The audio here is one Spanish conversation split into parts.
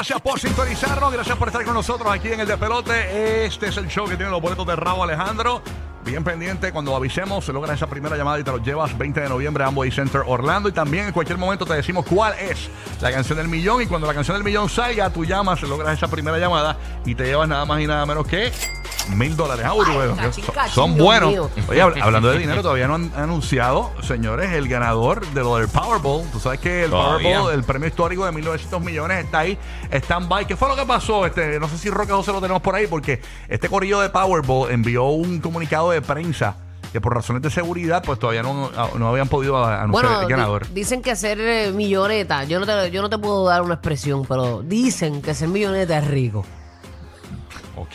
Gracias por sintonizarnos. Gracias por estar con nosotros aquí en el de Pelote. Este es el show que tiene los boletos de Rabo Alejandro. Bien pendiente, cuando avisemos, se logra esa primera llamada y te los llevas 20 de noviembre a Amway Center Orlando. Y también en cualquier momento te decimos cuál es la canción del millón. Y cuando la canción del millón salga, tú llamas, se logras esa primera llamada y te llevas nada más y nada menos que mil dólares. Ah, cachín, son, buenos. mío. Oye, hab- hablando de dinero, todavía no han anunciado, señores, el ganador de lo del Powerball. Tú sabes que el Todavía. Powerball, el premio histórico de 1900 millones, está ahí, stand-by. ¿Qué fue lo que pasó? Este, no sé si Roque José lo tenemos por ahí, porque este corillo de Powerball envió un comunicado de prensa que por razones de seguridad, pues todavía no, no habían podido anunciar Bueno, el di- ganador. dicen que ser eh, milloneta, yo no, te, yo no te puedo dar una expresión, pero dicen que ser milloneta es rico. Ok.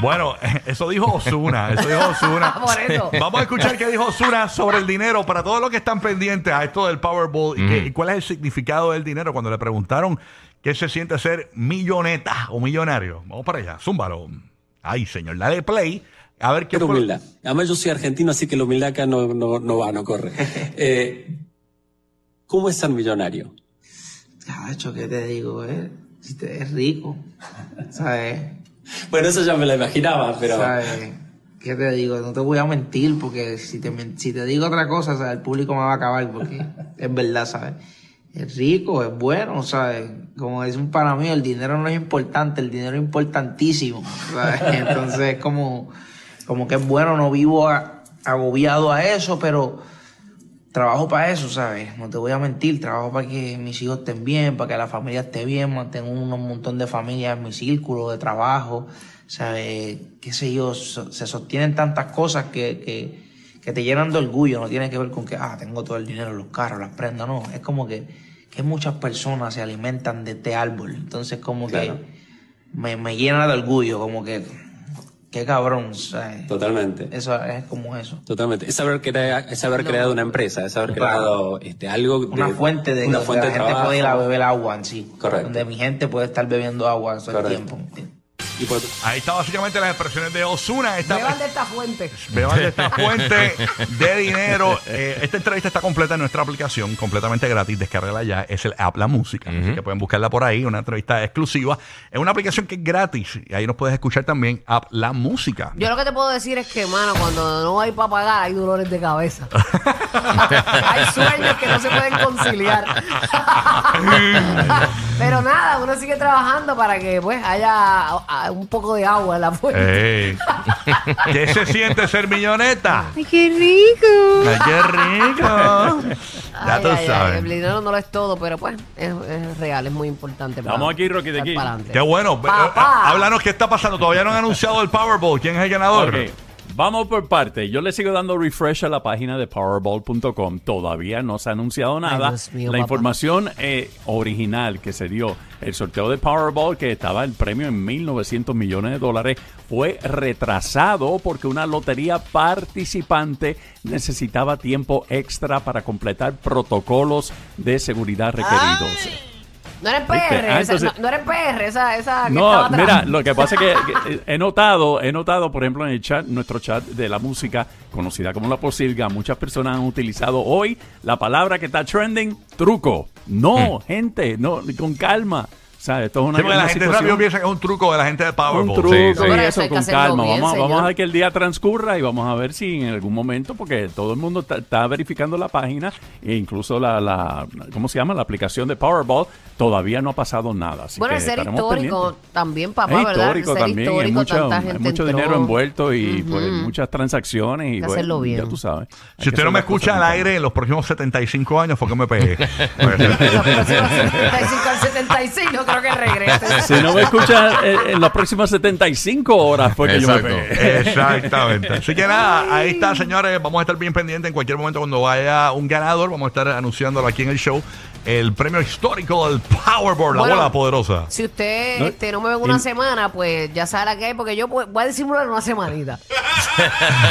bueno, eso dijo Osuna. Eso dijo Osuna. Por eso. Vamos a escuchar qué dijo Osuna sobre el dinero para todos los que están pendientes a esto del Powerball y, qué- y cuál es el significado del dinero cuando le preguntaron qué se siente ser milloneta o millonario. Vamos para allá, zúmbalo. Ay, señor, dale play. A ver qué Qué fue- humildad. Además, yo soy argentino, así que la humildad acá no, no, no va, no corre. Eh, ¿Cómo es ser millonario? Chacho, ¿qué te digo? Eh? Si te es rico, ¿sabes? Bueno, eso ya me lo imaginaba, pero ¿Sabes? ¿Qué te digo? No te voy a mentir porque si te, si te digo otra cosa, ¿sabes? el público me va a acabar porque es verdad, ¿sabes? Es rico, es bueno, ¿sabes? Como dice un para mí, el dinero no es importante, el dinero es importantísimo, ¿sabes? Entonces, como, como que es bueno, no vivo a- agobiado a eso, pero trabajo para eso, ¿sabes? No te voy a mentir, trabajo para que mis hijos estén bien, para que la familia esté bien, mantengo un montón de familias en mi círculo de trabajo, ¿sabes? Qué sé yo, se sostienen tantas cosas que, que, que te llenan de orgullo, no tiene que ver con que, ah, tengo todo el dinero, los carros, las prendas, no, es como que, que muchas personas se alimentan de este árbol, entonces como Claro. que me, me llena de orgullo, como que, qué cabrón, totalmente. Eso es como eso. Totalmente. Es haber, crea- es haber No. creado una empresa, es haber Claro. creado este, algo. de- una fuente de una fuente la de gente trabajo. puede ir a beber agua en sí. Correcto. Donde mi gente puede estar bebiendo agua todo el tiempo. ¿entiendes? Y por- Ahí está básicamente las expresiones de Osuna. Esta, Beban de esta fuente. Beban de esta fuente de dinero. Eh, esta entrevista está completa en nuestra aplicación, completamente gratis. Descárgala ya. Es el app La Música. Así que pueden buscarla por ahí. Una entrevista exclusiva. Es una aplicación que es gratis. Y ahí nos puedes escuchar también app La Música. Yo lo que te puedo decir es que, mano, cuando no hay para pagar, hay dolores de cabeza. hay sueños que no se pueden conciliar. Pero nada, uno sigue trabajando para que pues haya a- un poco de agua en la fuente. Ey. ¿Qué se siente ser milloneta? ¡Ay, qué rico! ¡Ay, qué rico! Ya Ay, tú ay, ay, sabes. el dinero no lo es todo, pero pues es, es real, es muy importante. para- Vamos aquí, Rocky, de aquí. pa'lante. Qué bueno. Papá. Eh, Háblanos qué está pasando. Todavía no han anunciado el Powerball. ¿Quién es el ganador? Ok, Vamos por parte. Yo le sigo dando refresh a la página de powerball.com. Todavía no se ha anunciado nada. Dios mío, la papá. información eh, original que se dio, el sorteo de Powerball, que estaba el premio en 1.900 millones de dólares, fue retrasado porque una lotería participante necesitaba tiempo extra para completar protocolos de seguridad requeridos. No eres ¿Viste? PR, Ah, esa- no, no eres PR, esa, esa que No, estaba atrás. mira, lo que pasa es que, que he notado, he notado, por ejemplo, en el chat, nuestro chat de la música, conocida como la posilga, muchas personas han utilizado hoy la palabra que está trending, truco. No, gente, no, con calma. O sea, esto es una, Sí, porque la una gente situación- rápido piensa que es un truco de la gente de Powerball. un truco Sí, sí. y eso con calma. bien, vamos, a- vamos a ver que el día transcurra y vamos a ver si en algún momento, porque todo el mundo está, verificando la página e incluso la, la, ¿cómo se llama? La aplicación de Powerball, todavía no ha pasado nada. Así Bueno, que ser histórico pendientes. también, papá, es ¿verdad? histórico ser también, histórico, hay mucho, tanta hay mucho dinero envuelto y Ujú. pues, muchas transacciones y bueno, hacerlo bien. ya tú sabes. Hay Si usted no me escucha al aire en los próximos 75 años, fue que me pegué. Pues, Los próximos 75 al 76 yo creo que regrese. calma. Si no me escucha en, en las próximas 75 horas fue que yo me Exacto. pegué. Exactamente. Así que nada, ahí está, señores. Vamos a estar bien pendientes en cualquier momento cuando vaya un ganador. Vamos a estar anunciándolo aquí en el show. El premio histórico del Powerball, la Bueno. bola poderosa. Si usted No, este, no me ve en una y- semana, pues ya sabe la que hay, porque yo voy voy a disimular una semanita.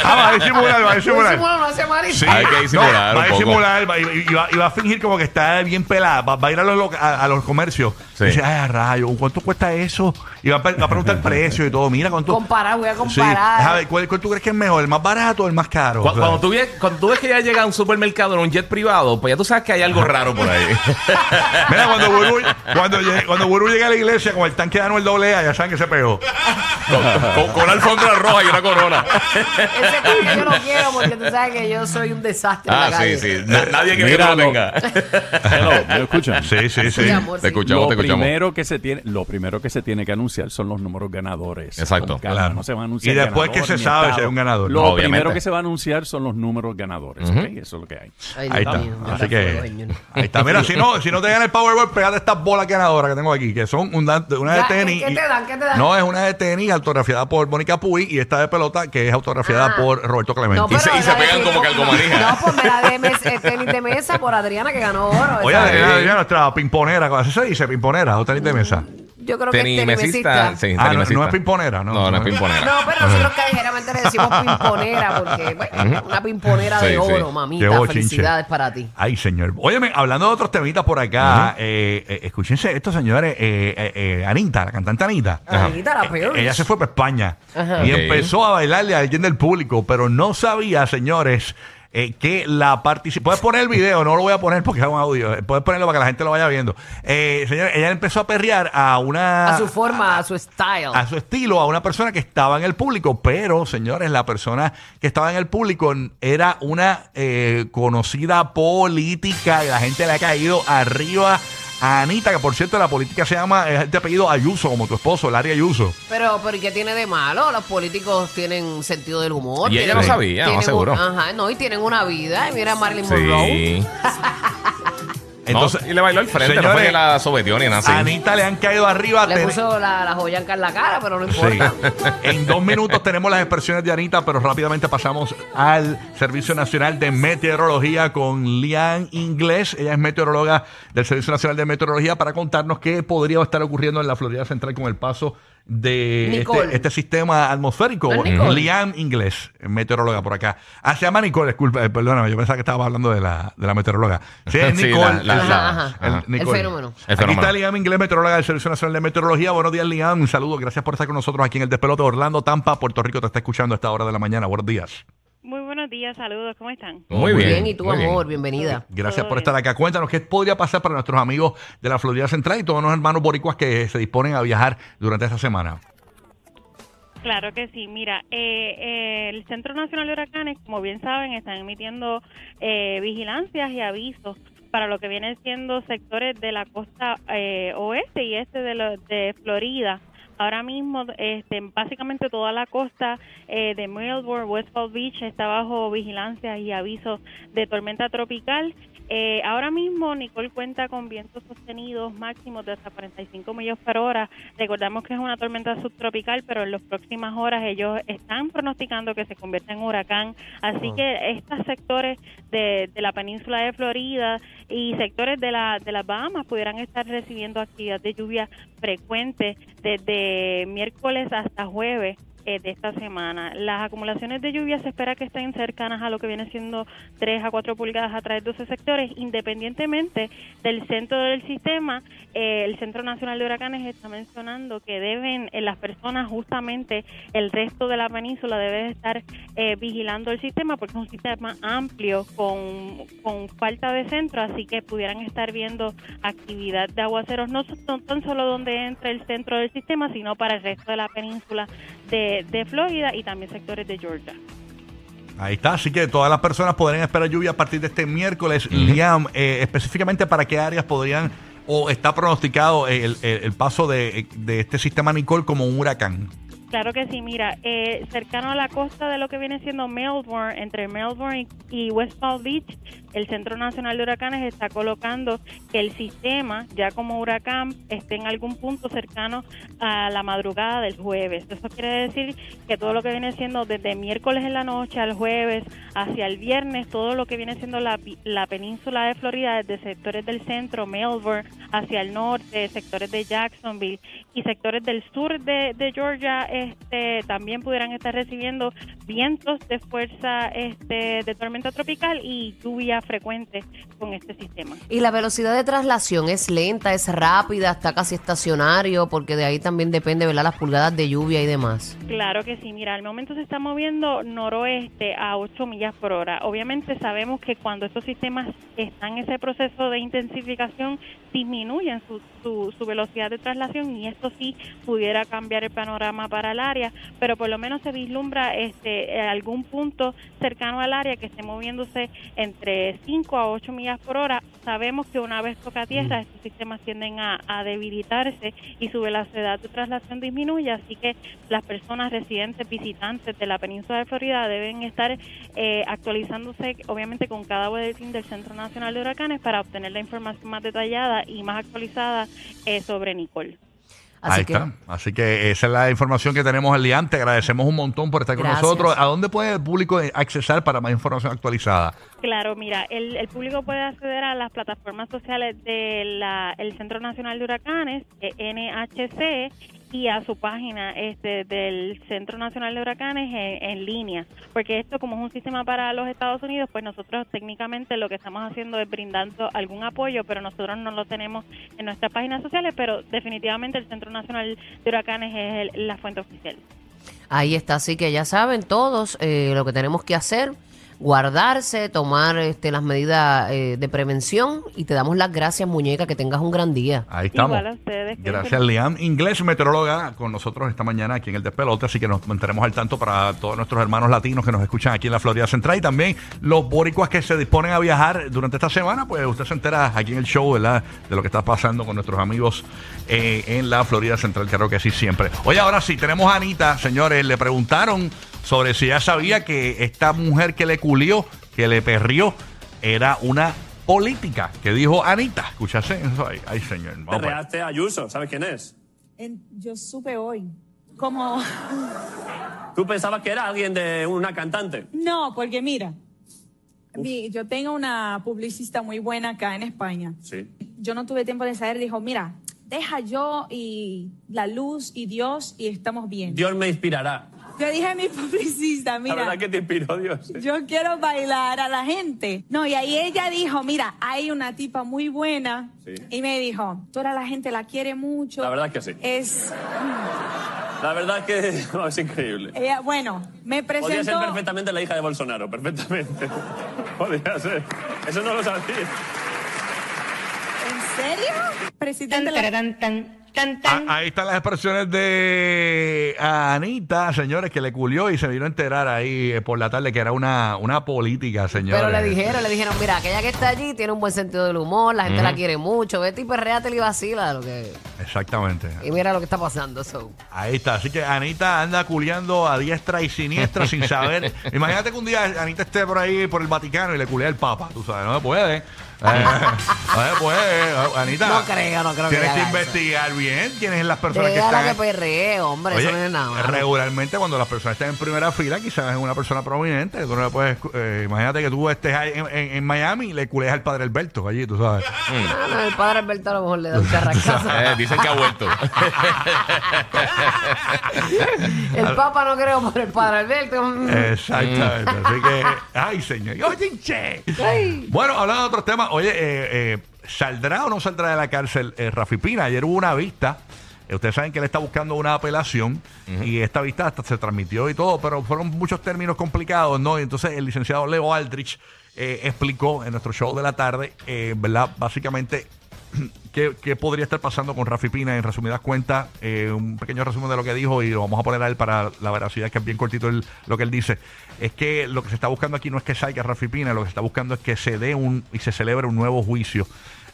Ah, va a disimular, va a Voy a disimular. disimular una semanita. Sí. Hay que disimular No, va un a poco. disimular va- y, y va, y va a fingir como que está bien pelada. Va, va a ir a los, loca- a, a los comercios. Sí. Y dice, ay, a rayo, ¿cuánto cuesta eso? Y va a, pe- va a preguntar el precio y todo. Mira, ¿cuánto? Comparar, voy a Sí, comparar. a ver, ¿cuál, cuál tú crees que es mejor? ¿El más barato o el más caro? Cu- O sea, Cuando tú, ves, cuando tú ves que ya llega a un supermercado en un jet privado, pues ya tú sabes que hay algo raro por ahí. Mira, cuando Buru, cuando, llegue- cuando Buru llega a la iglesia con el tanque de Anuel doble A, ya saben que se pegó. con, con- con una alfombra roja y una corona. Ese tanque yo no quiero porque tú sabes que yo soy un desastre en Ah, la sí, calle. sí. Na- nadie quiere que tú lo lo- tenga. Hello, ¿me escuchan? Sí, sí, sí. Sí, amor, Te sí. escuchamos, lo te escuchamos. primero que se tiene lo primero que se tiene que anunciar son los números ganadores Exacto, Con calma, claro. no se va a anunciar Y después ganador que se ni sabe estado. si hay un ganador. lo Obviamente. primero que se va a anunciar son los números ganadores ¿ok? eso es lo que hay Ay, Ahí Dios está. mío, Así que. Ahí está. Mira, si no, si no te gana el Powerball, pégate estas bolas ganadoras que tengo aquí, que son una, una de Ya, tenis. ¿qué- te dan? ¿Qué te dan? No, es una de tenis autografiada por Mónica Puy y esta de pelota que es autografiada Ah. por Roberto Clemente. No, Y se- pero y se la de pegan como calcomanía. No, pues me la de mes- eh, tenis de mesa por Adriana que ganó oro. Oye, Adriana, Adriana, nuestra pimponera, así se dice, pimponera, o tenis de mesa. Yo creo que es Tenimesista. Sí, Ah, no, tenimesista. no es pimponera, ¿no? No, no es pimponera. No, pero nosotros callejeramente le decimos pimponera porque bueno, una pimponera de Sí, oro, mamita. Felicidades para ti. Ay, señor. Óyeme, hablando de otros temitas por acá, eh, eh, escúchense estos señores, eh, eh, eh, Anita, la cantante Anita. Anita, la peor. Ella se fue para España Ajá. y empezó a bailarle a alguien del público, pero no sabía, señores, eh, que la participación. Puedes poner el video, no lo voy a poner porque es un audio. eh, Puedes ponerlo para que la gente lo vaya viendo. Eh, señores, ella empezó a perrear a una. A su forma, a su style. a su estilo a una persona que estaba en el público, pero señores, la persona que estaba en el público era una eh, conocida política y la gente le ha caído arriba a Anita, que por cierto la política se llama, es de apellido Ayuso, como tu esposo, Larry Ayuso. Pero, pero ¿y qué tiene de malo? Los políticos tienen sentido del humor. Y ella no sabía, no, seguro. un- ajá, no, y tienen una vida. Y mira a Marilyn Monroe. Entonces, No, y le bailó al frente, no señores, fue que la sometió ni nada así. a Anita le han caído arriba. Le ten- puso la, la joya en la cara, pero no Sí. importa. En dos minutos tenemos las expresiones de Anita, pero rápidamente pasamos al Servicio Nacional de Meteorología con Lian Inglés. Ella es meteoróloga del Servicio Nacional de Meteorología para contarnos qué podría estar ocurriendo en la Florida Central con el paso de este, este sistema atmosférico. Lian Inglés, meteoróloga por acá. Ah, se llama Nicole, disculpa, eh, perdóname, yo pensaba que estaba hablando de la, de la meteoróloga. Sí, es Nicole. la- el- la- Ajá, el- ajá. Nicole. El fenómeno. El Aquí fenómeno. está Liam Inglés, meteoróloga del Servicio Nacional de Meteorología. Buenos días, Liam. Saludos, gracias por estar con nosotros aquí en el Despelote. Orlando, Tampa, Puerto Rico te está escuchando a esta hora de la mañana. Buenos días. Muy buenos días, saludos, ¿cómo están? Muy Muy bien. bien, y bien. amor, bienvenida. Gracias Todo por bien. estar acá. Cuéntanos qué podría pasar para nuestros amigos de la Florida Central y todos los hermanos boricuas que se disponen a viajar durante esta semana. Claro que sí, mira, eh, eh, el Centro Nacional de Huracanes, como bien saben, están emitiendo eh, vigilancias y avisos para lo que vienen siendo sectores de la costa eh, oeste y este de, lo- de Florida. Ahora mismo, este, básicamente toda la costa eh, de Melbourne, West Palm Beach está bajo vigilancia y avisos de tormenta tropical. Eh, ahora mismo Nicole cuenta con vientos sostenidos máximos de hasta 45 millas por hora. Recordamos que es una tormenta subtropical, pero en las próximas horas ellos están pronosticando que se convierta en huracán. Así que estos sectores de, de la península de Florida y sectores de, la, de las Bahamas pudieran estar recibiendo actividad de lluvia frecuente desde miércoles hasta jueves eh, de esta semana. Las acumulaciones de lluvia se espera que estén cercanas a lo que viene siendo 3 a 4 pulgadas a través de 12 sectores, independientemente del centro del sistema. eh, el Centro Nacional de Huracanes está mencionando que deben eh, las personas, justamente el resto de la península, debe estar eh, vigilando el sistema porque es un sistema amplio con, con falta de centro, así que pudieran estar viendo actividad de aguaceros, no son tan solo donde entra el centro del sistema, sino para el resto de la península de, de Florida y también sectores de Georgia. Ahí está, así que todas las personas podrán esperar lluvia a partir de este miércoles. Liam, eh, específicamente para qué áreas podrían o está pronosticado el, el- el paso de, de este sistema Nicole como un huracán. Claro que sí, mira, eh, cercano a la costa de lo que viene siendo Melbourne, entre Melbourne y West Palm Beach, el Centro Nacional de Huracanes está colocando que el sistema, ya como huracán, esté en algún punto cercano a la madrugada del jueves. Eso quiere decir que todo lo que viene siendo desde miércoles en la noche al jueves hacia el viernes, todo lo que viene siendo la, la península de Florida, desde sectores del centro, Melbourne, hacia el norte, sectores de Jacksonville y sectores del sur de, de Georgia, este, también pudieran estar recibiendo vientos de fuerza este, de tormenta tropical y lluvia frecuente con este sistema. Y la velocidad de traslación es lenta, es rápida, está casi estacionario, porque de ahí también depende, ¿verdad? Las pulgadas de lluvia y demás. Claro que sí, mira, al momento se está moviendo noroeste a 8 millas por hora. Obviamente sabemos que cuando estos sistemas están en ese proceso de intensificación, disminuyen su, su, su velocidad de traslación y esto sí pudiera cambiar el panorama para el área, pero por lo menos se vislumbra este algún punto cercano al área que esté moviéndose entre 5 a 8 millas por hora. Sabemos que una vez toca tierra, estos sistemas tienden a, a debilitarse y su velocidad de traslación disminuye, así que las personas residentes, visitantes de la península de Florida deben estar eh, actualizándose, obviamente, con cada boletín del Centro Nacional de Huracanes para obtener la información más detallada y más actualizada eh, sobre Nicole. Así Ahí que, está. Así que esa es la información que tenemos el día antes. Agradecemos un montón por estar con Gracias. nosotros. ¿A dónde puede el público accesar para más información actualizada? Claro, mira, el, el público puede acceder a las plataformas sociales del Centro Nacional de Huracanes, eh, NHC, y a su página este del Centro Nacional de Huracanes en, línea, porque esto como es un sistema para los Estados Unidos, pues nosotros técnicamente lo que estamos haciendo es brindando algún apoyo, pero nosotros no lo tenemos en nuestras páginas sociales, pero definitivamente el Centro Nacional de Huracanes es el- la fuente oficial. ahí está, así que ya saben todos eh, lo que tenemos que hacer, guardarse, tomar este, las medidas eh, de prevención y te damos las gracias, muñeca, que tengas un gran día. Ahí estamos. Igual a ustedes. que Gracias, Liam. Inglés, meteoróloga, con nosotros esta mañana aquí en el Despelote. Así que nos mantenemos al tanto para todos nuestros hermanos latinos que nos escuchan aquí en la Florida Central. Y también los boricuas que se disponen a viajar durante esta semana. Pues usted se entera aquí en el show, ¿verdad? De lo que está pasando con nuestros amigos eh, en la Florida Central. Creo que sí, siempre. Oye, ahora sí, tenemos a Anita, señores. Le preguntaron sobre si ya sabía que esta mujer que le culió, que le perrió, era una política. Que dijo Anita. Escúchase eso ahí. Ay, señor. Vamos. Reaste a Ayuso, ¿sabes quién es? En- yo supe hoy. Como, ¿Tú pensabas que era alguien de una cantante? no, porque mira, mi- yo tengo una publicista muy buena acá en España. Sí. Yo no tuve tiempo de saber, dijo, mira, deja yo y la luz y Dios y estamos bien. Dios me inspirará. Yo dije a mi publicista, La mira, verdad que te inspiró Dios. yo quiero bailar a la gente. No, y ahí ella dijo, mira, hay una tipa muy buena. Sí. Y me dijo, toda la gente la quiere mucho. La verdad que sí. Es, La verdad que no, es increíble. ella, bueno, me Podría ser presentó... perfectamente la hija de Bolsonaro, perfectamente. Podría ser. Eso no lo sabía. ¿En serio? Presidente Ah, ahí están las expresiones de Anita, señores, que le culió y se vino a enterar ahí eh, por la tarde que era una, una política, señores. Pero le dijeron, le dijeron, mira, aquella que está allí tiene un buen sentido del humor, la gente la quiere mucho, vete y perréate y vacila lo que... Exactamente. Y mira lo que está pasando, so. Ahí está. Así que Anita anda culiando a diestra y siniestra sin saber. Imagínate que un día Anita esté por ahí por el Vaticano y le culea el Papa. Tú sabes, no se puede. Eh, no se puede. Anita. No creo, no creo Tienes que, haga eso. investigar bien quiénes son las personas que Déjala están. que perree, hombre, Oye, eso no es nada. malo. regularmente cuando las personas están en primera fila, quizás es una persona prominente. Tú no le puedes, eh, imagínate que tú estés ahí en, en- en Miami y le culeas al padre Alberto allí, tú sabes. No, el padre Alberto a lo mejor le da un carracazo. Eh, dicen que ha vuelto. El Papa no creo por el padre Alberto. Mm. Exactamente. Así que, ay, señor. Oye, che. Bueno, hablando de otros temas, oye, eh, eh, ¿saldrá o no saldrá de la cárcel eh, Rafi Pina? Ayer hubo una vista. Eh, ustedes saben que él está buscando una apelación y esta vista hasta se transmitió y todo, pero fueron muchos términos complicados, ¿no? Y entonces el licenciado Leo Aldrich eh, explicó en nuestro show de la tarde, eh, ¿verdad? Básicamente ¿Qué, qué podría estar pasando con Rafi Pina? En resumidas cuentas, eh, un pequeño resumen de lo que dijo y lo vamos a poner a él para la veracidad, que es bien cortito el- lo que él dice. Es que lo que se está buscando aquí no es que salga Rafi Pina, lo que se está buscando es que se dé un y se celebre un nuevo juicio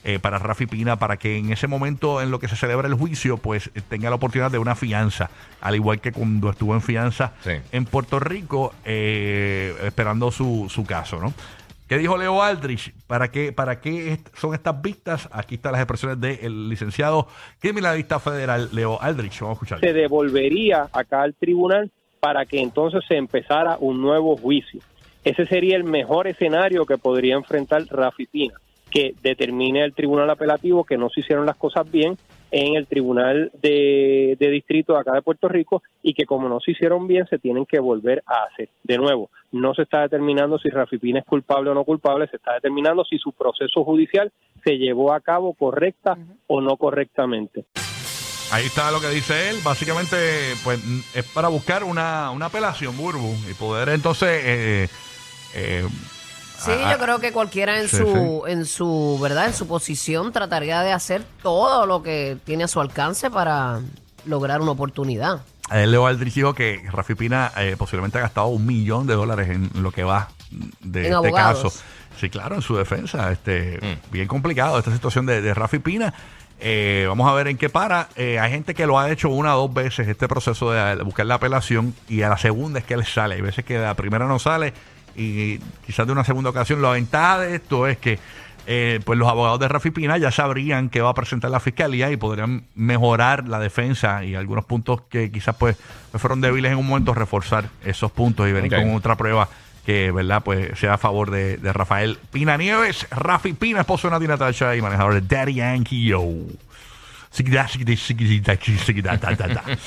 eh, para Rafi Pina, para que en ese momento en lo que se celebra el juicio, pues eh, tenga la oportunidad de una fianza, al igual que cuando estuvo en fianza Sí. en Puerto Rico, eh, esperando su, su caso, ¿no? ¿Qué dijo Leo Aldrich? ¿Para qué, para qué est- son estas vistas? Aquí están las expresiones del licenciado criminalista federal Leo Aldrich. Vamos a escuchar. se devolvería acá al tribunal para que entonces se empezara un nuevo juicio. Ese sería el mejor escenario que podría enfrentar Rafi Pina, que determine el tribunal apelativo que no se hicieron las cosas bien en el tribunal de, de distrito de acá de Puerto Rico y que como no se hicieron bien se tienen que volver a hacer. De nuevo, no se está determinando si Rafi Pina es culpable o no culpable, se está determinando si su proceso judicial se llevó a cabo correcta o no correctamente. Ahí está lo que dice él. Básicamente, pues es para buscar una, una apelación, Burbu, y poder entonces. eh, eh, Sí, a- yo creo que cualquiera en Sí, su, en su, ¿verdad? En su posición trataría de hacer todo lo que tiene a su alcance para lograr una oportunidad. a él Leo Aldrich dijo que Rafi Pina eh, posiblemente ha gastado un millón de dólares en lo que va de En este abogados. caso. Sí, claro, en su defensa. Este, Bien complicado esta situación de, de Rafi Pina. Eh, vamos a ver en qué para. Eh, hay gente que lo ha hecho una o dos veces este proceso de, de buscar la apelación y a la segunda es que le sale. Hay veces que la primera no sale y quizás de una segunda ocasión. La ventaja de esto es que eh, pues los abogados de Rafi Pina ya sabrían que va a presentar la fiscalía y podrían mejorar la defensa y algunos puntos que quizás pues fueron débiles en un momento reforzar esos puntos y venir con otra prueba que verdad pues sea a favor de, de Rafael Pina Nieves, Rafi Pina, esposo de Natina Tacha y manejador de Daddy Yankee Yo.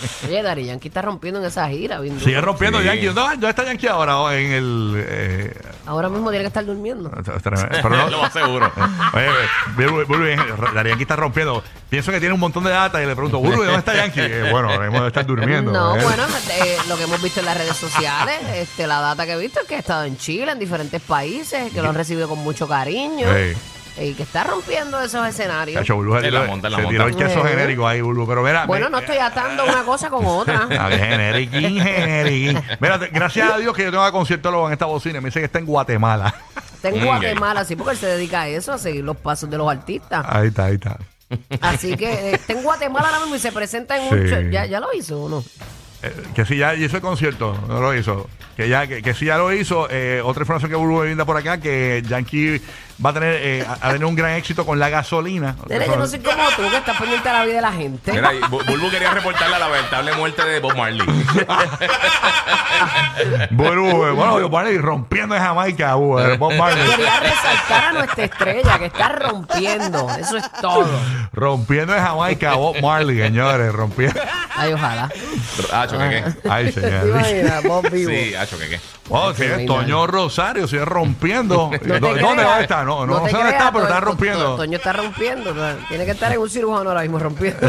Oye, Dari Yankee está rompiendo en esa gira. bien Sigue rompiendo Sí. Yankee. ¿Dónde, dónde está Yankee ahora? Oh, En el. Eh, Ahora mismo tiene que estar durmiendo. pero no, Lo más seguro. Oye, muy, muy bien, Daddy Yankee está rompiendo. Pienso que tiene un montón de data y le pregunto, Burbu, ¿dónde está Yankee? Eh, bueno, ahora mismo debe estar durmiendo. No, ¿eh? bueno, eh, lo que hemos visto en las redes sociales, este, la data que he visto es que ha estado en Chile, en diferentes países, que lo han recibido con mucho cariño Sí. Y que está rompiendo esos escenarios. Se la tiró- monta, la se monta. tiró el queso Eh. genérico ahí. Pero mira. Bueno, me- no estoy atando una cosa con otra. Generiquín, generiquín. Mira, te- gracias a Dios que yo tengo a conciertólogo en esta bocina. Me dice que está en Guatemala. Está en Mm, Guatemala, sí, porque él se dedica a eso, a seguir los pasos de los artistas. Ahí está, ahí está. Así que eh, está en Guatemala ahora mismo y se presenta en Sí. un show. ¿Ya, ya lo hizo uno? Eh, que si ya hizo el concierto, no lo hizo. Que ya que, que si ya lo hizo. Eh, otra información que Burbu me brinda por acá, que Yankee va a tener, eh, a, a tener un gran éxito con la gasolina. Nene, yo no soy como tú, que estás pendiente la vida de la gente. Mira, y Bu- Bulbu quería reportar la lamentable muerte de Bob Marley. Eh, bueno, yo Marley rompiendo en Jamaica, uh, eh, Bob Marley. Quería resaltar a nuestra estrella que está rompiendo. Eso es todo. rompiendo en Jamaica, Bob Marley, señores, rompiendo. Ay, ojalá. Hacho, que qué. Ay, ¿Te señor. imaginas? Bob vivo. Sí, hacho, que qué. Oh, sí, Toño Rosario sigue rompiendo. No te ¿Dó- ¿Dónde creas. va a estar? No, no, sé dónde está, pero está rompiendo. Toño está rompiendo. Tiene que estar en un cirujano ahora mismo rompiendo.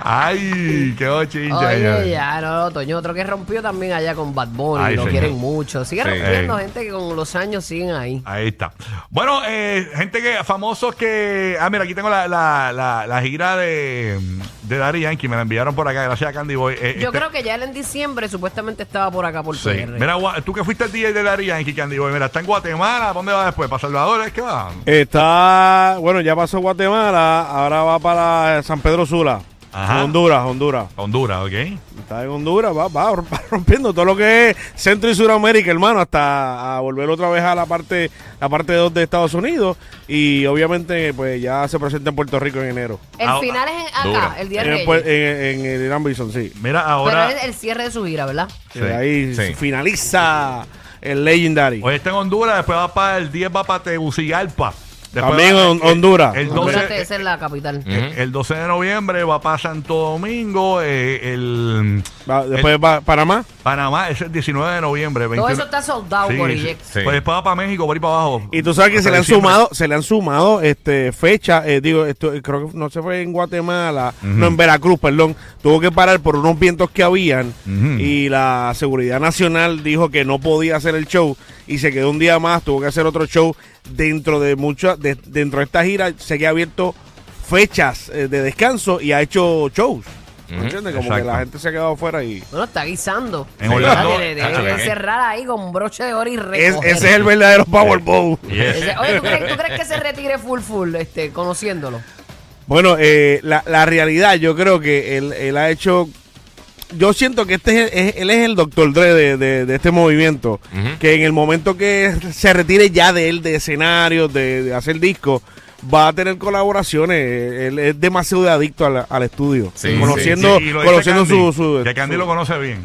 Ay, qué bochincha. Oye, ya, no, Toño, otro que rompió también allá con Bad Bunny. Ay, lo señor. quieren mucho. Sigue Sí. rompiendo gente que con los años siguen ahí. Ahí está. Bueno, eh, gente que, famosos que. Ah, mira, aquí tengo la, la, la, la gira de, de Daddy Yankee. Me la enviaron por acá, gracias a Candy Boy. Eh, Yo este- creo que ya él en diciembre supuestamente estaba por acá por Sí. PR. Mira, tú que fuiste el DJ de Daddy Yankee, Candy Mira, está en Guatemala. ¿Para dónde va después? ¿Para Salvador? ¿Es que va? Está, bueno, ya pasó Guatemala, ahora va para San Pedro Sula, Ajá. Honduras, Honduras. Honduras, ¿ok? Está en Honduras, va, va, va rompiendo todo lo que es Centro y Suramérica, hermano, hasta a volver otra vez a la parte la parte 2 de Estados Unidos y obviamente pues ya se presenta en Puerto Rico en enero. El Ah, final es en- acá, el día En, de el pue- Reyes. en- en el Irán Bison, sí. Mira, Pero ahora. es el cierre de su gira, ¿verdad? Sí. Ahí Sí. finaliza el Legendary. Hoy está en Honduras, después va para el 10, va para Tegucigalpa. Después También va- Hon- Honduras. El Honduras, 12, esa es la capital. el- el 12 de noviembre va para Santo Domingo. eh, el Va- después va Panamá. Panamá es el 19 de noviembre. Todo 21. eso está soldado, Sí, Gorille. sí. Sí. Pues después va para México, por ahí para abajo. Y tú sabes que Hasta se le han diciembre. sumado, se le han sumado este fecha, eh, digo, esto eh, creo que no se fue en Guatemala, no en Veracruz, perdón, tuvo que parar por unos vientos que habían Ujú. y la seguridad nacional dijo que no podía hacer el show y se quedó un día más, tuvo que hacer otro show dentro de muchas, de- dentro de esta gira se ha abierto fechas eh, de descanso y ha hecho shows. ¿Me entiendes? Como Exacto. que la gente se ha quedado afuera y Bueno, está guisando. En Orlando- cerrar ahí con broche de oro y es- ese es el verdadero Powerball. Yes. Ese- Oye, ¿tú crees, tú crees que se retire full full, este, conociéndolo? Bueno, eh, la, la realidad, yo creo que él, él ha hecho yo siento que este es, es- él es el doctor Dre de, de- de este movimiento. Que en el momento que se retire ya de él, de escenarios, de, de hacer discos, va a tener colaboraciones. Él es demasiado adicto al, al estudio. Sí, conociendo sí, sí. Y lo dice conociendo Candy, su, su- Que Candy su- lo conoce bien.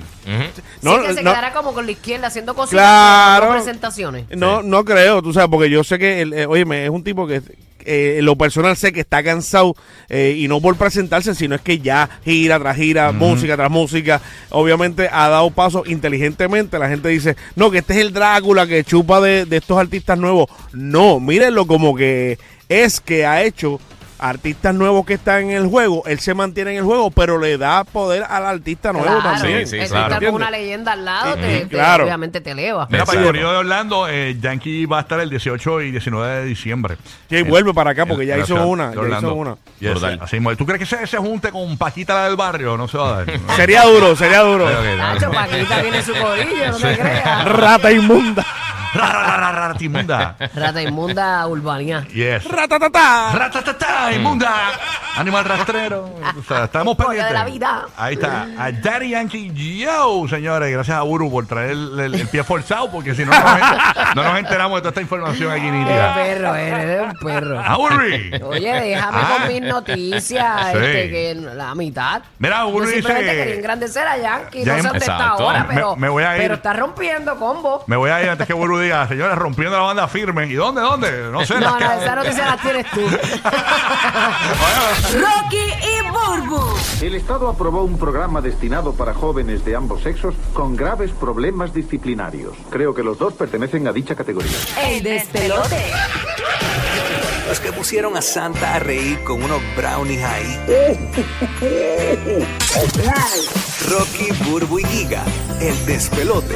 No, sí, que se no. quedará como con la izquierda haciendo cositas. Claro. presentaciones. No, no creo, tú sabes, porque yo sé que, el, eh, óyeme, es un tipo que eh, en lo personal sé que está cansado eh, y no por presentarse, sino es que ya gira tras gira, música tras música, obviamente ha dado paso inteligentemente. La gente dice, no, que este es el Drácula que chupa de, de estos artistas nuevos. No, mírenlo como que es que ha hecho artistas nuevos que están en el juego, él se mantiene en el juego, pero le da poder al artista nuevo Claro, también. el estar con una leyenda al lado, te, te- claro. obviamente te eleva. Mira, para el corrido de Orlando, eh, Yankee va a estar el 18 y 19 de diciembre. Sí, vuelve para acá porque ya la hizo una, ya hizo una. Yes, así. ¿Tú crees que ese, ese junte con Paquita la del barrio no se va a dar? Sería duro, sería duro. Ok, ok, Nacho, Paquita tiene su corillo, no te Sí. creas. Rata inmunda. Ra, ra, ra, ra, ra, Ratimunda. Rata inmunda urbanía. Yes. Ratatata. Ratatata, inmunda. Animal rastrero. O sea, estamos pendientes. de la vida. Ahí está. A Daddy Yankee Yo, señores. Gracias a Uru por traer el, el- el pie forzado, porque si no, no nos, no nos enteramos de toda esta información aquí Qué nítida. perro, eres eres un perro. A Uri. Oye, déjame Ah. con mis noticias, Sí. este, que la mitad. Mira, Uru Yo simplemente dice- quería engrandecer a Yankee, Ya no sé em- hasta esta Exacto. hora, Me- pero, me voy a ir. pero está rompiendo combo. Me voy a ir antes que Uru diga, señores, rompiendo la banda firme. ¿Y dónde, dónde? No sé. No, no, esa noticia la tienes tú. Rocky y Burbu. El Estado aprobó un programa destinado para jóvenes de ambos sexos con graves problemas disciplinarios. Creo que los dos pertenecen a dicha categoría. El despelote. Los que pusieron a Santa a reír con unos brownies ahí. Rocky, Burbu y Giga, el despelote.